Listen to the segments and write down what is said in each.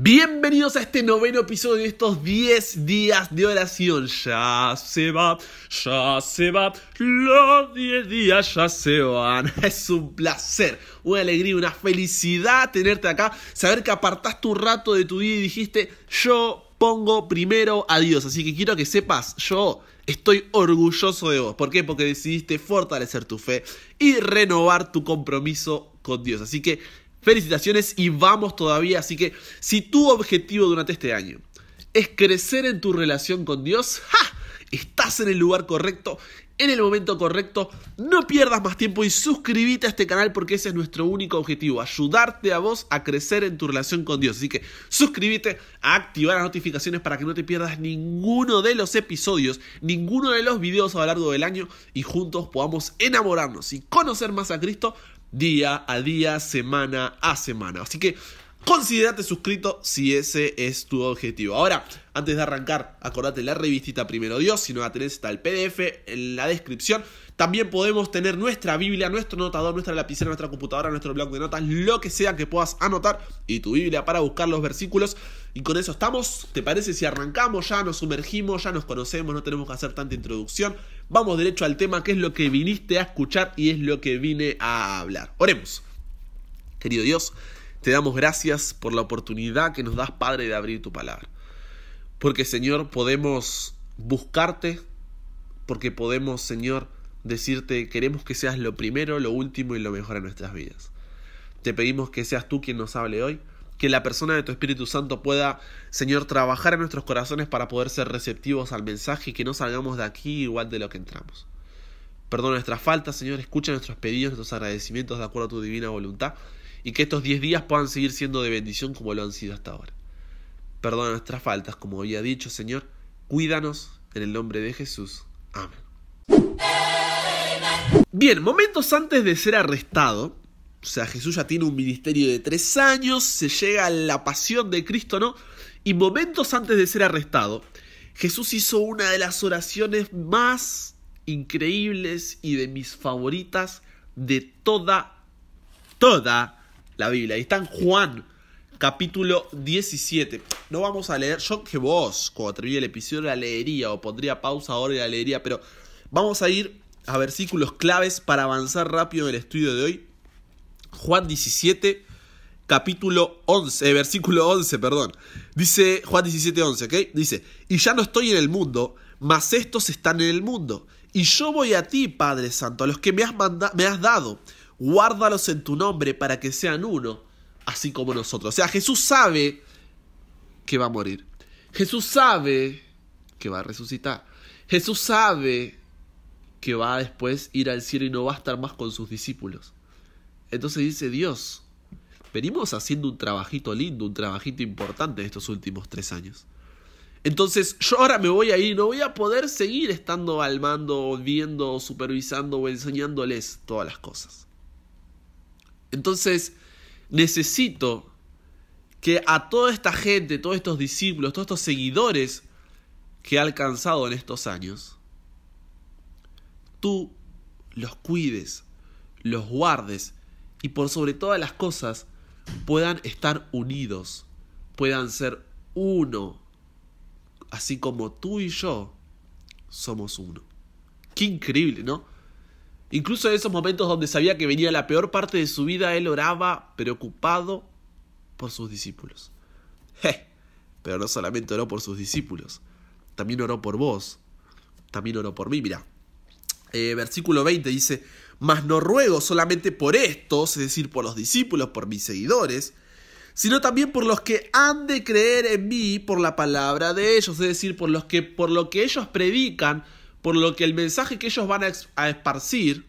Bienvenidos a este noveno episodio de estos 10 días de oración. Ya se va, ya se va, los 10 días ya se van. Es un placer, una alegría, una felicidad tenerte acá, saber que apartaste un rato de tu vida y dijiste, yo pongo primero a Dios. Así que quiero que sepas, yo estoy orgulloso de vos. ¿Por qué? Porque decidiste fortalecer tu fe y renovar tu compromiso con Dios. Así que Felicitaciones y vamos todavía. Así que si tu objetivo durante este año es crecer en tu relación con Dios, ¡ja! estás en el lugar correcto, en el momento correcto. No pierdas más tiempo y suscríbete a este canal porque ese es nuestro único objetivo, ayudarte a vos a crecer en tu relación con Dios. Así que suscríbete, activar las notificaciones para que no te pierdas ninguno de los episodios, ninguno de los videos a lo largo del año y juntos podamos enamorarnos y conocer más a Cristo día a día, semana a semana. Así que considerate suscrito si ese es tu objetivo. Ahora, antes de arrancar, acordate la revistita Primero Dios, si no la tenés está el PDF en la descripción. También podemos tener nuestra Biblia, nuestro notador, nuestra lapicera, nuestra computadora, nuestro blog de notas, lo que sea que puedas anotar y tu Biblia para buscar los versículos. Y con eso estamos. ¿Te parece si arrancamos? Ya nos sumergimos, ya nos conocemos, no tenemos que hacer tanta introducción. Vamos derecho al tema, que es lo que viniste a escuchar y es lo que vine a hablar. Oremos. Querido Dios, te damos gracias por la oportunidad que nos das, Padre, de abrir tu palabra. Porque, Señor, podemos buscarte, porque podemos, Señor, decirte, queremos que seas lo primero, lo último y lo mejor en nuestras vidas. Te pedimos que seas tú quien nos hable hoy, que la persona de tu Espíritu Santo pueda, Señor, trabajar en nuestros corazones para poder ser receptivos al mensaje y que no salgamos de aquí igual de lo que entramos. Perdona nuestras faltas, Señor, escucha nuestros pedidos, nuestros agradecimientos de acuerdo a tu divina voluntad y que estos 10 días puedan seguir siendo de bendición como lo han sido hasta ahora. Perdona nuestras faltas, como había dicho, Señor, cuídanos en el nombre de Jesús. Amén. Bien, momentos antes de ser arrestado, o sea, Jesús ya tiene un ministerio de tres años, se llega a la pasión de Cristo, ¿no? Y momentos antes de ser arrestado, Jesús hizo una de las oraciones más increíbles y de mis favoritas de toda, toda la Biblia. Y está en Juan, capítulo 17. No vamos a leer, yo que vos, cuando termine el episodio, la leería o pondría pausa ahora y la leería, pero vamos a ir a versículos claves para avanzar rápido en el estudio de hoy. Juan 17, capítulo 11, eh, versículo 11, perdón. Dice Juan 17, 11, ¿ok? Dice, y ya no estoy en el mundo, mas estos están en el mundo. Y yo voy a ti, Padre Santo, a los que me has, me has dado, guárdalos en tu nombre para que sean uno, así como nosotros. O sea, Jesús sabe que va a morir. Jesús sabe que va a resucitar. Jesús sabe que va a después ir al cielo y no va a estar más con sus discípulos. Entonces dice Dios, venimos haciendo un trabajito lindo, un trabajito importante estos últimos tres años. Entonces yo ahora me voy a ir no voy a poder seguir estando al mando, viendo, supervisando o enseñándoles todas las cosas. Entonces necesito que a toda esta gente, todos estos discípulos, todos estos seguidores que he alcanzado en estos años, tú los cuides, los guardes y por sobre todas las cosas puedan estar unidos, puedan ser uno, así como tú y yo somos uno. Qué increíble, ¿no? Incluso en esos momentos donde sabía que venía la peor parte de su vida, él oraba preocupado por sus discípulos. pero no solamente oró por sus discípulos, también oró por vos, también oró por mí. Mira, eh, versículo 20 dice, mas no ruego solamente por estos, es decir, por los discípulos, por mis seguidores, sino también por los que han de creer en mí por la palabra de ellos, es decir, por los que por lo que ellos predican, por lo que el mensaje que ellos van a, esparcir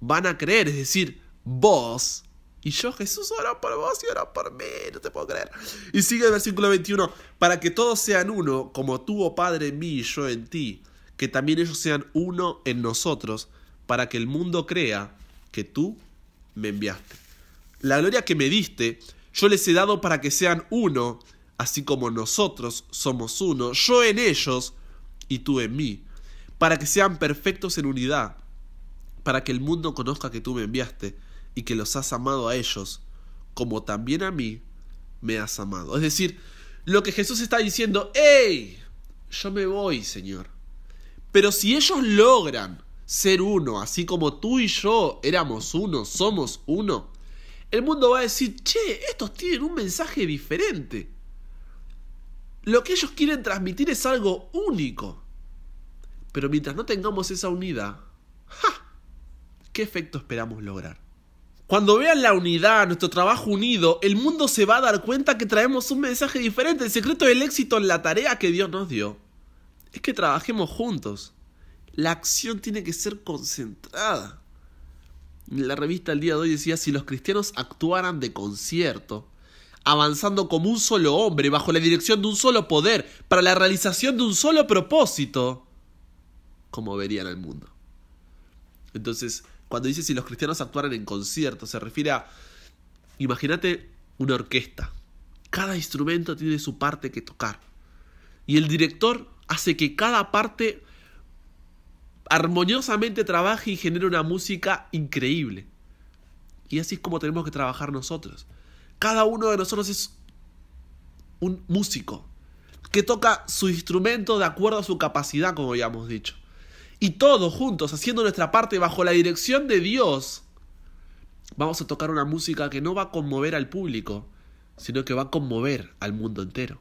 van a creer, es decir, vos y yo, Jesús, ora por vos y ora por mí, no te puedo creer. Y sigue el versículo 21, para que todos sean uno, como tú, oh Padre, en mí y yo en ti, que también ellos sean uno en nosotros, para que el mundo crea que tú me enviaste. La gloria que me diste, yo les he dado para que sean uno, así como nosotros somos uno, yo en ellos y tú en mí, para que sean perfectos en unidad, para que el mundo conozca que tú me enviaste y que los has amado a ellos, como también a mí me has amado. Es decir, lo que Jesús está diciendo, ¡Ey! Yo me voy, Señor. Pero si ellos logran ser uno, así como tú y yo éramos uno, somos uno, el mundo va a decir, che, estos tienen un mensaje diferente. Lo que ellos quieren transmitir es algo único. Pero mientras no tengamos esa unidad, ¡ja! ¿qué efecto esperamos lograr? Cuando vean la unidad, nuestro trabajo unido, el mundo se va a dar cuenta que traemos un mensaje diferente. El secreto del éxito en la tarea que Dios nos dio es que trabajemos juntos. La acción tiene que ser concentrada. La revista El día de hoy decía si los cristianos actuaran de concierto, avanzando como un solo hombre, bajo la dirección de un solo poder, para la realización de un solo propósito, ¿cómo verían el mundo? Entonces, cuando dice si los cristianos actuaran en concierto, se refiere a, imagínate una orquesta. Cada instrumento tiene su parte que tocar. Y el director hace que cada parte armoniosamente trabaje y genere una música increíble. Y así es como tenemos que trabajar nosotros. Cada uno de nosotros es un músico que toca su instrumento de acuerdo a su capacidad, como ya hemos dicho. Y todos juntos, haciendo nuestra parte bajo la dirección de Dios, vamos a tocar una música que no va a conmover al público, sino que va a conmover al mundo entero.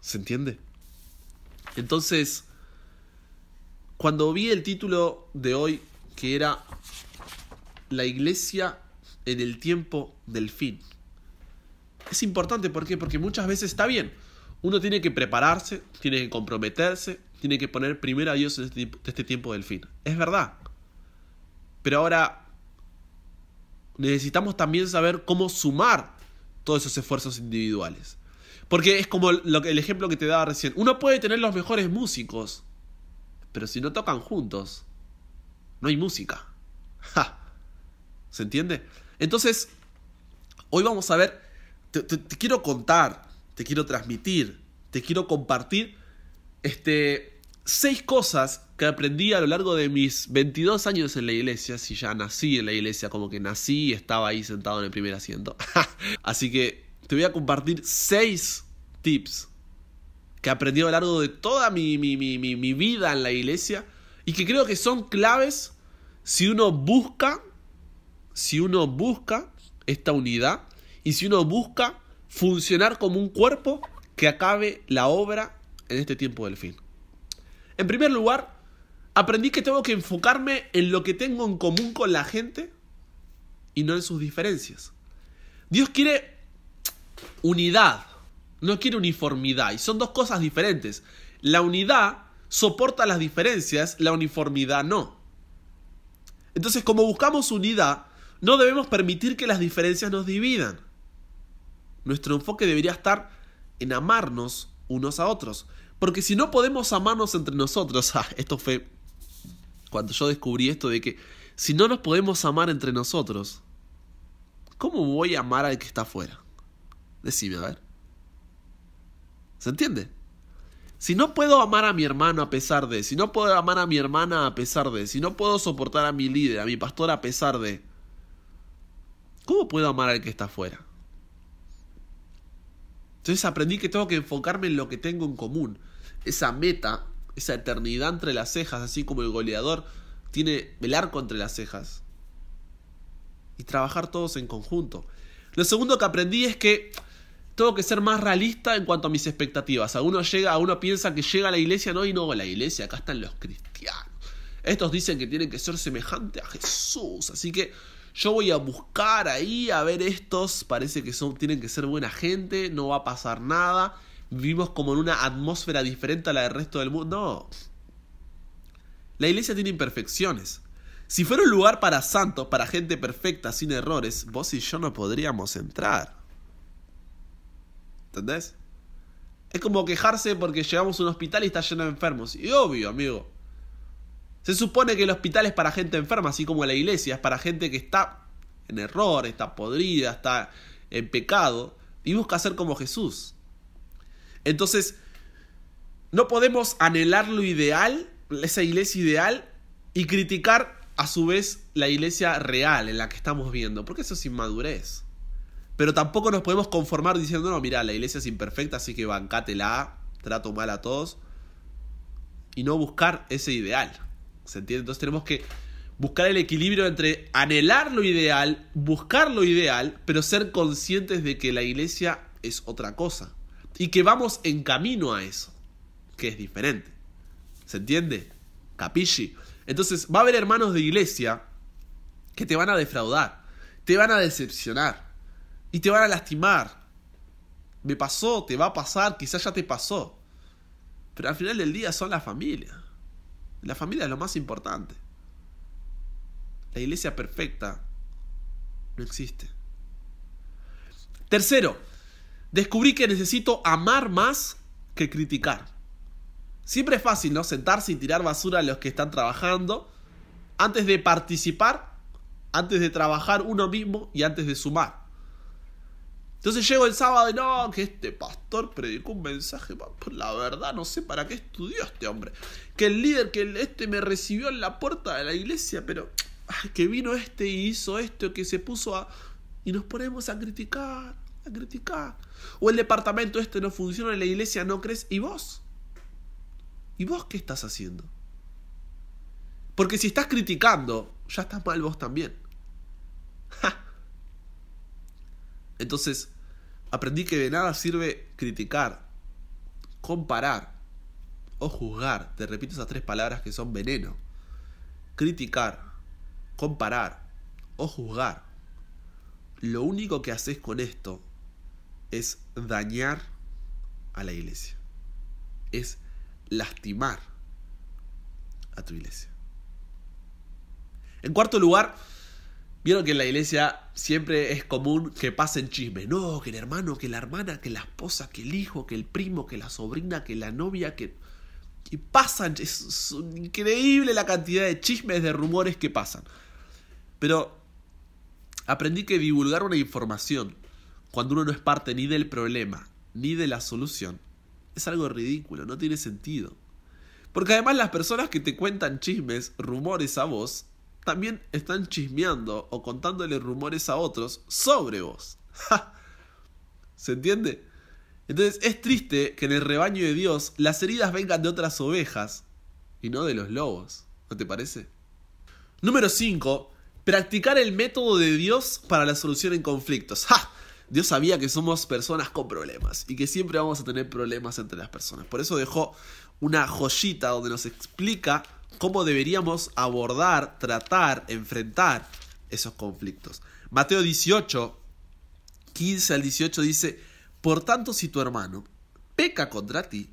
¿Se entiende? Entonces, cuando vi el título de hoy, que era La iglesia en el tiempo del fin, es importante. Porque muchas veces está bien. Uno tiene que prepararse, tiene que comprometerse, tiene que poner primero a Dios en este, este tiempo del fin. Es verdad. Pero ahora necesitamos también saber cómo sumar todos esos esfuerzos individuales. Porque es como que, el ejemplo que te daba recién. Uno puede tener los mejores músicos, pero si no tocan juntos, no hay música. ¿Se entiende? Entonces, hoy vamos a ver, te, quiero contar, te quiero transmitir, te quiero compartir este, seis cosas que aprendí a lo largo de mis 22 años en la iglesia, si ya nací en la iglesia, como que nací y estaba ahí sentado en el primer asiento. Así que te voy a compartir seis tips que aprendí a lo largo de toda mi, mi, mi, vida en la iglesia y que creo que son claves si uno busca, si uno busca esta unidad y si uno busca funcionar como un cuerpo que acabe la obra en este tiempo del fin. En primer lugar, aprendí que tengo que enfocarme en lo que tengo en común con la gente y no en sus diferencias. Dios quiere unidad, no quiere uniformidad. Y son dos cosas diferentes. La unidad soporta las diferencias, la uniformidad no. Entonces, como buscamos unidad, no debemos permitir que las diferencias nos dividan. Nuestro enfoque debería estar en amarnos unos a otros. Porque si no podemos amarnos entre nosotros, ah, esto fue cuando yo descubrí esto de que si no nos podemos amar entre nosotros, ¿cómo voy a amar al que está afuera? Decime, a ver. ¿Se entiende? Si no puedo amar a mi hermano a pesar de, si no puedo amar a mi hermana a pesar de, si no puedo soportar a mi líder, a mi pastor a pesar de, ¿cómo puedo amar al que está afuera? Entonces aprendí que tengo que enfocarme en lo que tengo en común. Esa meta, esa eternidad entre las cejas, así como el goleador tiene el arco entre las cejas. Y trabajar todos en conjunto. Lo segundo que aprendí es que tengo que ser más realista en cuanto a mis expectativas. A uno, llega, uno piensa que llega a la iglesia, no, y no, la iglesia, acá están los cristianos. Estos dicen que tienen que ser semejante a Jesús. Así que yo voy a buscar ahí a ver estos. Parece que son, tienen que ser buena gente, no va a pasar nada. Vivimos como en una atmósfera diferente a la del resto del mundo. No. La iglesia tiene imperfecciones. Si fuera un lugar para santos, para gente perfecta, sin errores, vos y yo no podríamos entrar. ¿Entendés? Es como quejarse porque llegamos a un hospital y está lleno de enfermos. Y obvio, amigo. Se supone que el hospital es para gente enferma, así como la iglesia es para gente que está en error, está podrida, está en pecado y busca ser como Jesús. Entonces, no podemos anhelar lo ideal, esa iglesia ideal, y criticar a su vez la iglesia real en la que estamos viendo, porque eso es inmadurez. Pero tampoco nos podemos conformar diciendo, no, mira, la iglesia es imperfecta, así que bancátela, trato mal a todos. Y no buscar ese ideal. ¿Se entiende? Entonces tenemos que buscar el equilibrio entre anhelar lo ideal, buscar lo ideal, pero ser conscientes de que la iglesia es otra cosa. Y que vamos en camino a eso, que es diferente. ¿Se entiende? Capisci. Entonces va a haber hermanos de iglesia que te van a defraudar, te van a decepcionar y te van a lastimar. Me pasó, te va a pasar, quizás ya te pasó. Pero al final del día son la familia. La familia es lo más importante. La iglesia perfecta no existe. Tercero, descubrí que necesito amar más que criticar. Siempre es fácil, ¿no? Sentarse y tirar basura a los que están trabajando antes de participar, antes de trabajar uno mismo y antes de sumar. Entonces llego el sábado y no, que este pastor predicó un mensaje, la verdad no sé para qué estudió este hombre. Que el líder, que este me recibió en la puerta de la iglesia, pero que vino este y hizo esto, que se puso a... Y nos ponemos a criticar, a criticar. O el departamento este no funciona en la iglesia, no crees. ¿Y vos? ¿Y vos qué estás haciendo? Porque si estás criticando, ya estás mal vos también. Entonces, aprendí que de nada sirve criticar, comparar o juzgar. Te repito esas tres palabras que son veneno. Criticar, comparar o juzgar. Lo único que haces con esto es dañar a la iglesia. Es lastimar a tu iglesia. En cuarto lugar, vieron que en la iglesia siempre es común que pasen chismes. No, que el hermano, que la hermana, que la esposa, que el hijo, que el primo, que la sobrina, que la novia, que... Y pasan, es increíble la cantidad de chismes, de rumores que pasan. Pero aprendí que divulgar una información cuando uno no es parte ni del problema ni de la solución es algo ridículo, no tiene sentido. Porque además las personas que te cuentan chismes, rumores a vos, también están chismeando o contándole rumores a otros sobre vos. ¿Se entiende? Entonces es triste que en el rebaño de Dios las heridas vengan de otras ovejas y no de los lobos. ¿No te parece? Número 5. Practicar el método de Dios para la solución en conflictos. ¡Ja! Dios sabía que somos personas con problemas y que siempre vamos a tener problemas entre las personas. Por eso dejó una joyita donde nos explica cómo deberíamos abordar, tratar, enfrentar esos conflictos. Mateo 18, 15 al 18 dice, por tanto si tu hermano peca contra ti,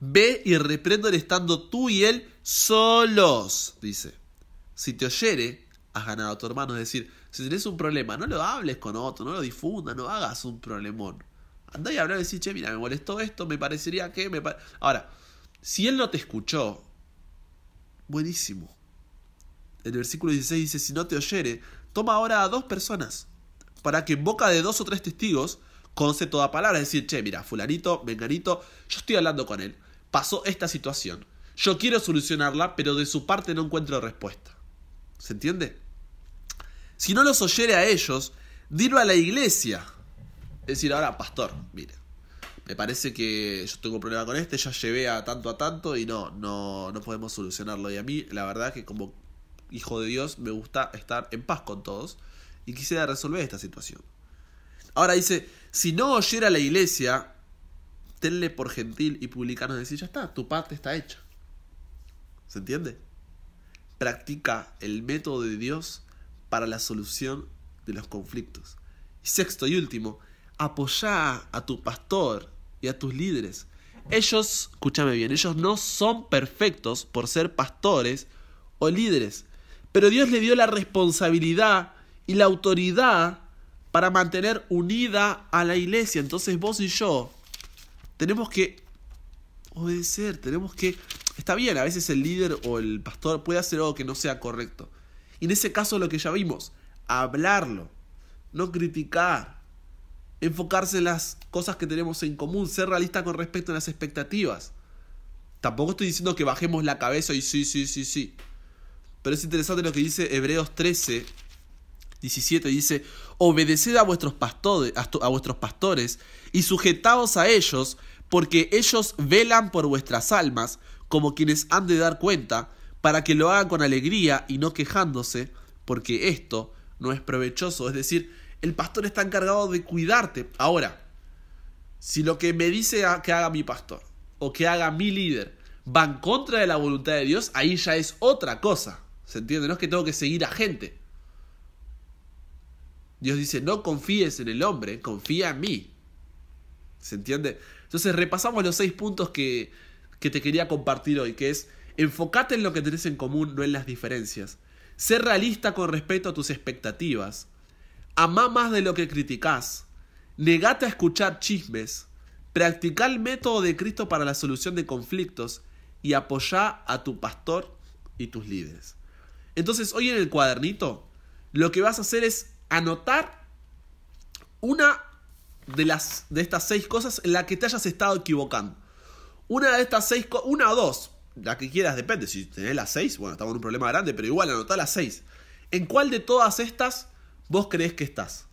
ve y repréndele estando tú y él solos, dice. Si te oyere, has ganado a tu hermano. Es decir, si tenés un problema, no lo hables con otro, no lo difundas, no hagas un problemón. Andá y hablar y decir, che, mira, me molestó esto, me parecería que... Me Ahora, si él no te escuchó, buenísimo. El versículo 16 dice, si no te oyere, toma ahora a dos personas, para que en boca de dos o tres testigos conce toda palabra. Es decir, che, mira, fulanito, venganito, yo estoy hablando con él. Pasó esta situación. Yo quiero solucionarla, pero de su parte no encuentro respuesta. ¿Se entiende? Si no los oyere a ellos, dilo a la iglesia. Es decir, ahora, pastor, mire, me parece que yo tengo un problema con este, ya llevé a tanto a tanto y no, no, no podemos solucionarlo. Y a mí, la verdad que como hijo de Dios, me gusta estar en paz con todos y quisiera resolver esta situación. Ahora dice, si no oyera a la iglesia, tenle por gentil y publicano decir, ya está, tu parte está hecha. ¿Se entiende? Practica el método de Dios para la solución de los conflictos. Y sexto y último, apoya a tu pastor y a tus líderes. Ellos, escúchame bien, ellos no son perfectos por ser pastores o líderes, pero Dios le dio la responsabilidad y la autoridad para mantener unida a la iglesia. Entonces vos y yo tenemos que obedecer, tenemos que... Está bien, a veces el líder o el pastor puede hacer algo que no sea correcto, y en ese caso lo que ya vimos, hablarlo, no criticar, enfocarse en las cosas que tenemos en común, ser realista con respecto a las expectativas. Tampoco estoy diciendo que bajemos la cabeza y sí, sí, sí, sí. Pero es interesante lo que dice Hebreos 13, 17 dice, obedeced a vuestros, pastores, a vuestros pastores y sujetaos a ellos, porque ellos velan por vuestras almas, como quienes han de dar cuenta, para que lo hagan con alegría y no quejándose, porque esto no es provechoso. Es decir, el pastor está encargado de cuidarte. Ahora, si lo que me dice que haga mi pastor o que haga mi líder va en contra de la voluntad de Dios, ahí ya es otra cosa. ¿Se entiende? No es que tengo que seguir a gente. Dios dice, no confíes en el hombre, confía en mí. ¿Se entiende? Entonces repasamos los seis puntos que, que te quería compartir hoy, que es enfocate en lo que tenés en común, no en las diferencias. Ser realista con respecto a tus expectativas. Amá más de lo que criticás. Negate a escuchar chismes. Practica el método de Cristo para la solución de conflictos y apoyá a tu pastor y tus líderes. Entonces, hoy en el cuadernito, lo que vas a hacer es anotar una de, las, de estas seis cosas en la que te hayas estado equivocando. Una de estas seis, una o dos, la que quieras, depende. Si tenés las seis, bueno, estamos en un problema grande, pero igual anotá las seis. ¿En cuál de todas estas vos crees que estás?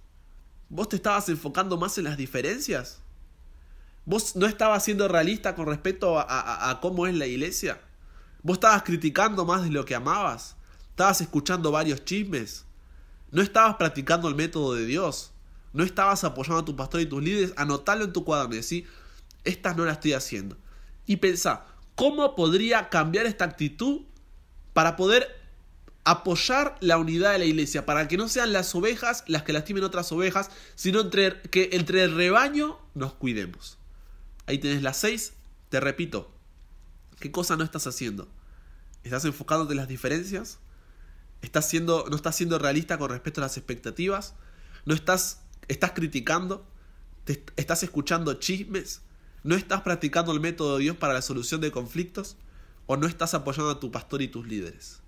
¿Vos te estabas enfocando más en las diferencias? ¿Vos no estabas siendo realista con respecto a, cómo es la iglesia? ¿Vos estabas criticando más de lo que amabas? ¿Estabas escuchando varios chismes? No estabas practicando el método de Dios. No estabas apoyando a tu pastor y tus líderes. Anotalo en tu cuaderno y decir, estas no las estoy haciendo. Y pensá, ¿cómo podría cambiar esta actitud para poder apoyar la unidad de la iglesia? Para que no sean las ovejas las que lastimen otras ovejas, sino entre, que entre el rebaño nos cuidemos. Ahí tenés las seis. Te repito, ¿qué cosa no estás haciendo? ¿Estás enfocándote en las diferencias? estás siendo, no estás siendo realista con respecto a las expectativas, no estás, estás criticando, te, estás escuchando chismes, no estás practicando el método de Dios para la solución de conflictos o no estás apoyando a tu pastor y tus líderes.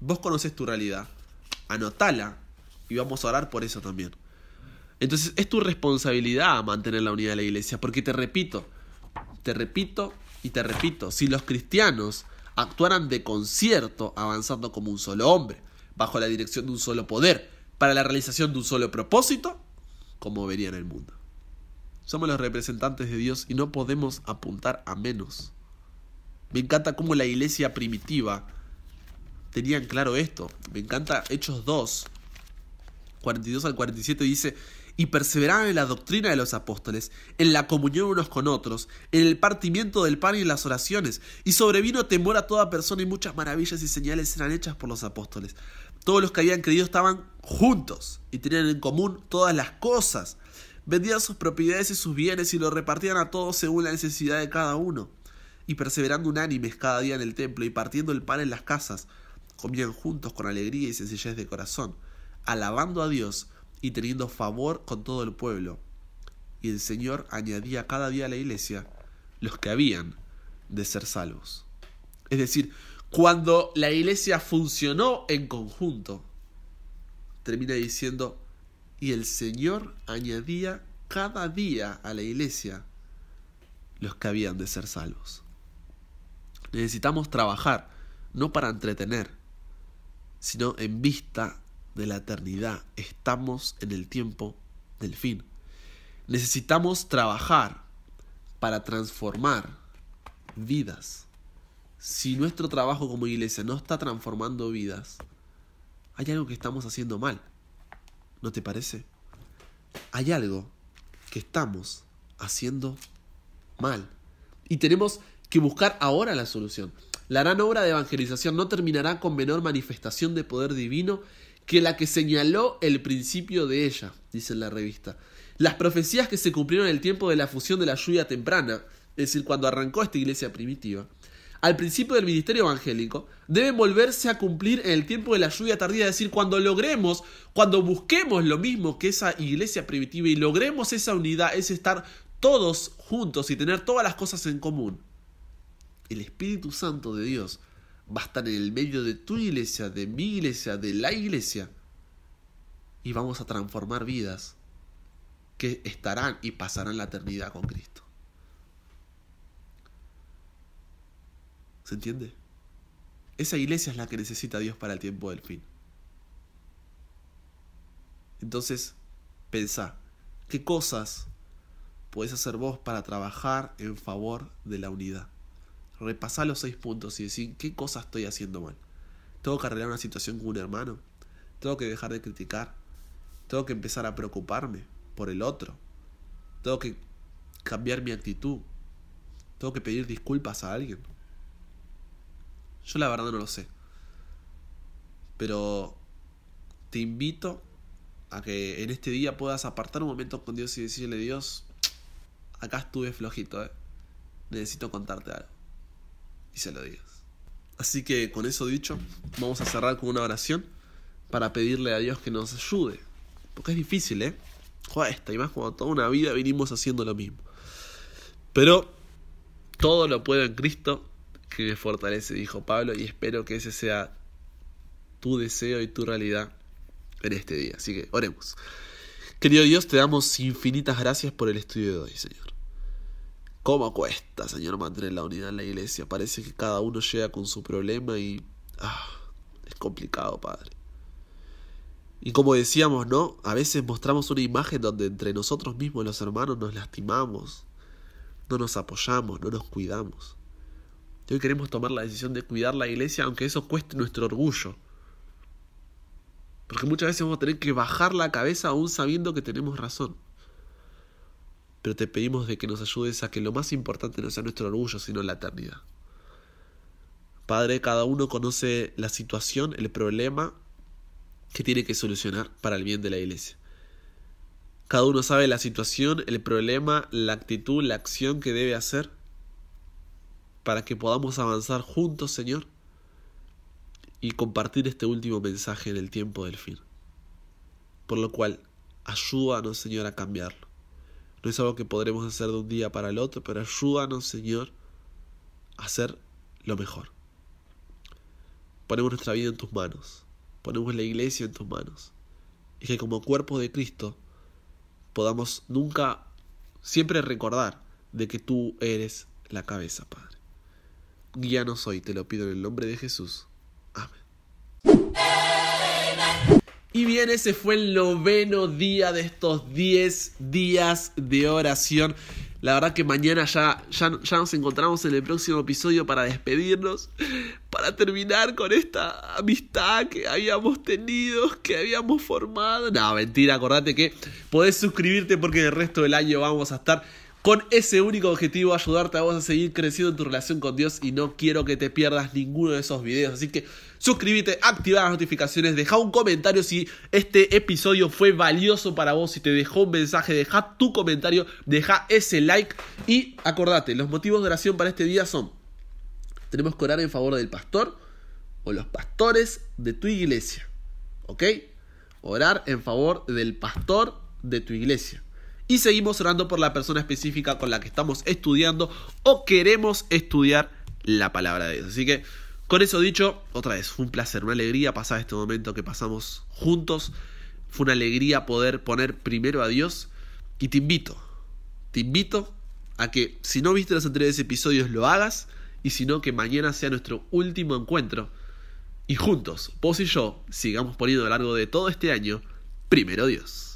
Vos conoces tu realidad, anotala y vamos a orar por eso también. Entonces es tu responsabilidad mantener la unidad de la iglesia, porque te repito, te repito y te repito, si los cristianos actuaran de concierto avanzando como un solo hombre, bajo la dirección de un solo poder, para la realización de un solo propósito, como verían el mundo. Somos los representantes de Dios y no podemos apuntar a menos. Me encanta cómo la iglesia primitiva tenía en claro esto. Me encanta Hechos 2, 42 al 47 dice, y perseveraban en la doctrina de los apóstoles, en la comunión unos con otros, en el partimiento del pan y en las oraciones, y sobrevino temor a toda persona y muchas maravillas y señales eran hechas por los apóstoles. Todos los que habían creído estaban juntos y tenían en común todas las cosas. Vendían sus propiedades y sus bienes y lo repartían a todos según la necesidad de cada uno. Y perseverando unánimes cada día en el templo y partiendo el pan en las casas, comían juntos con alegría y sencillez de corazón, alabando a Dios y teniendo favor con todo el pueblo. Y el Señor añadía cada día a la iglesia los que habían de ser salvos. Es decir, cuando la iglesia funcionó en conjunto, termina diciendo, y el Señor añadía cada día a la iglesia los que habían de ser salvos. Necesitamos trabajar, no para entretener, sino en vista de la eternidad. Estamos en el tiempo del fin. Necesitamos trabajar para transformar vidas si nuestro trabajo como iglesia no está transformando vidas, hay algo que estamos haciendo mal. ¿No te parece? Hay algo que estamos haciendo mal. Y tenemos que buscar ahora la solución. La gran obra de evangelización no terminará con menor manifestación de poder divino que la que señaló el principio de ella, dice la revista. Las profecías que se cumplieron en el tiempo de la fusión de la lluvia temprana, es decir, cuando arrancó esta iglesia primitiva, al principio del ministerio evangélico deben volverse a cumplir en el tiempo de la lluvia tardía, es decir, cuando logremos, cuando busquemos lo mismo que esa iglesia primitiva y logremos esa unidad, es estar todos juntos y tener todas las cosas en común. El Espíritu Santo de Dios va a estar en el medio de tu iglesia, de mi iglesia, de la iglesia, y vamos a transformar vidas que estarán y pasarán la eternidad con Cristo. ¿Se entiende? Esa iglesia es la que necesita Dios para el tiempo del fin. Entonces, pensá, ¿qué cosas podés hacer vos para trabajar en favor de la unidad? Repasá los seis puntos y decir, ¿qué cosas estoy haciendo mal? ¿Tengo que arreglar una situación con un hermano? ¿Tengo que dejar de criticar? ¿Tengo que empezar a preocuparme por el otro? ¿Tengo que cambiar mi actitud? ¿Tengo que pedir disculpas a alguien? Yo la verdad no lo sé. Pero te invito a que en este día puedas apartar un momento con Dios y decirle, Dios, acá estuve flojito, ¿eh? necesito contarte algo. Y se lo digas. Así que con eso dicho, vamos a cerrar con una oración para pedirle a Dios que nos ayude. Porque es difícil, ¿eh? Cuesta, y más cuando toda una vida vinimos haciendo lo mismo. Pero todo lo puedo en Cristo que me fortalece, dijo Pablo, y espero que ese sea tu deseo y tu realidad en este día. Así que oremos. Querido Dios, te damos infinitas gracias por el estudio de hoy, Señor. ¿Cómo cuesta, Señor, mantener la unidad en la iglesia? Parece que cada uno llega con su problema y... Ah, es complicado, Padre. Y como decíamos, ¿no? A veces mostramos una imagen donde entre nosotros mismos, los hermanos, nos lastimamos, no nos apoyamos, no nos cuidamos. Y hoy queremos tomar la decisión de cuidar la iglesia, aunque eso cueste nuestro orgullo. Porque muchas veces vamos a tener que bajar la cabeza aún sabiendo que tenemos razón. Pero te pedimos de que nos ayudes a que lo más importante no sea nuestro orgullo, sino la eternidad. Padre, cada uno conoce la situación, el problema que tiene que solucionar para el bien de la iglesia. Cada uno sabe la situación, el problema, la actitud, la acción que debe hacer para que podamos avanzar juntos, Señor, y compartir este último mensaje en el tiempo del fin. Por lo cual, ayúdanos, Señor, a cambiarlo. No es algo que podremos hacer de un día para el otro, pero ayúdanos, Señor, a hacer lo mejor. Ponemos nuestra vida en tus manos, ponemos la iglesia en tus manos, y que como cuerpo de Cristo podamos nunca, siempre recordar de que tú eres la cabeza, Padre. Guíanos hoy, te lo pido en el nombre de Jesús. Y bien, ese fue el noveno día de estos 10 días de oración. La verdad que mañana ya, ya, ya, nos encontramos en el próximo episodio para despedirnos, para terminar con esta amistad que habíamos tenido, que habíamos formado. No, mentira, acordate que podés suscribirte porque el resto del año vamos a estar con ese único objetivo, ayudarte a vos a seguir creciendo en tu relación con Dios y no quiero que te pierdas ninguno de esos videos. Así que suscríbete, activa las notificaciones, deja un comentario si este episodio fue valioso para vos, si te dejó un mensaje, deja tu comentario, deja ese like y acordate, los motivos de oración para este día son, tenemos que orar en favor del pastor o los pastores de tu iglesia, ¿ok? Orar en favor del pastor de tu iglesia y seguimos orando por la persona específica con la que estamos estudiando o queremos estudiar la palabra de Dios. Así que, con eso dicho, otra vez, fue un placer, una alegría pasar este momento que pasamos juntos. Fue una alegría poder poner primero a Dios y te invito, te invito a que si no viste los anteriores episodios lo hagas y si no que mañana sea nuestro último encuentro y juntos, vos y yo, sigamos poniendo a lo largo de todo este año, primero Dios.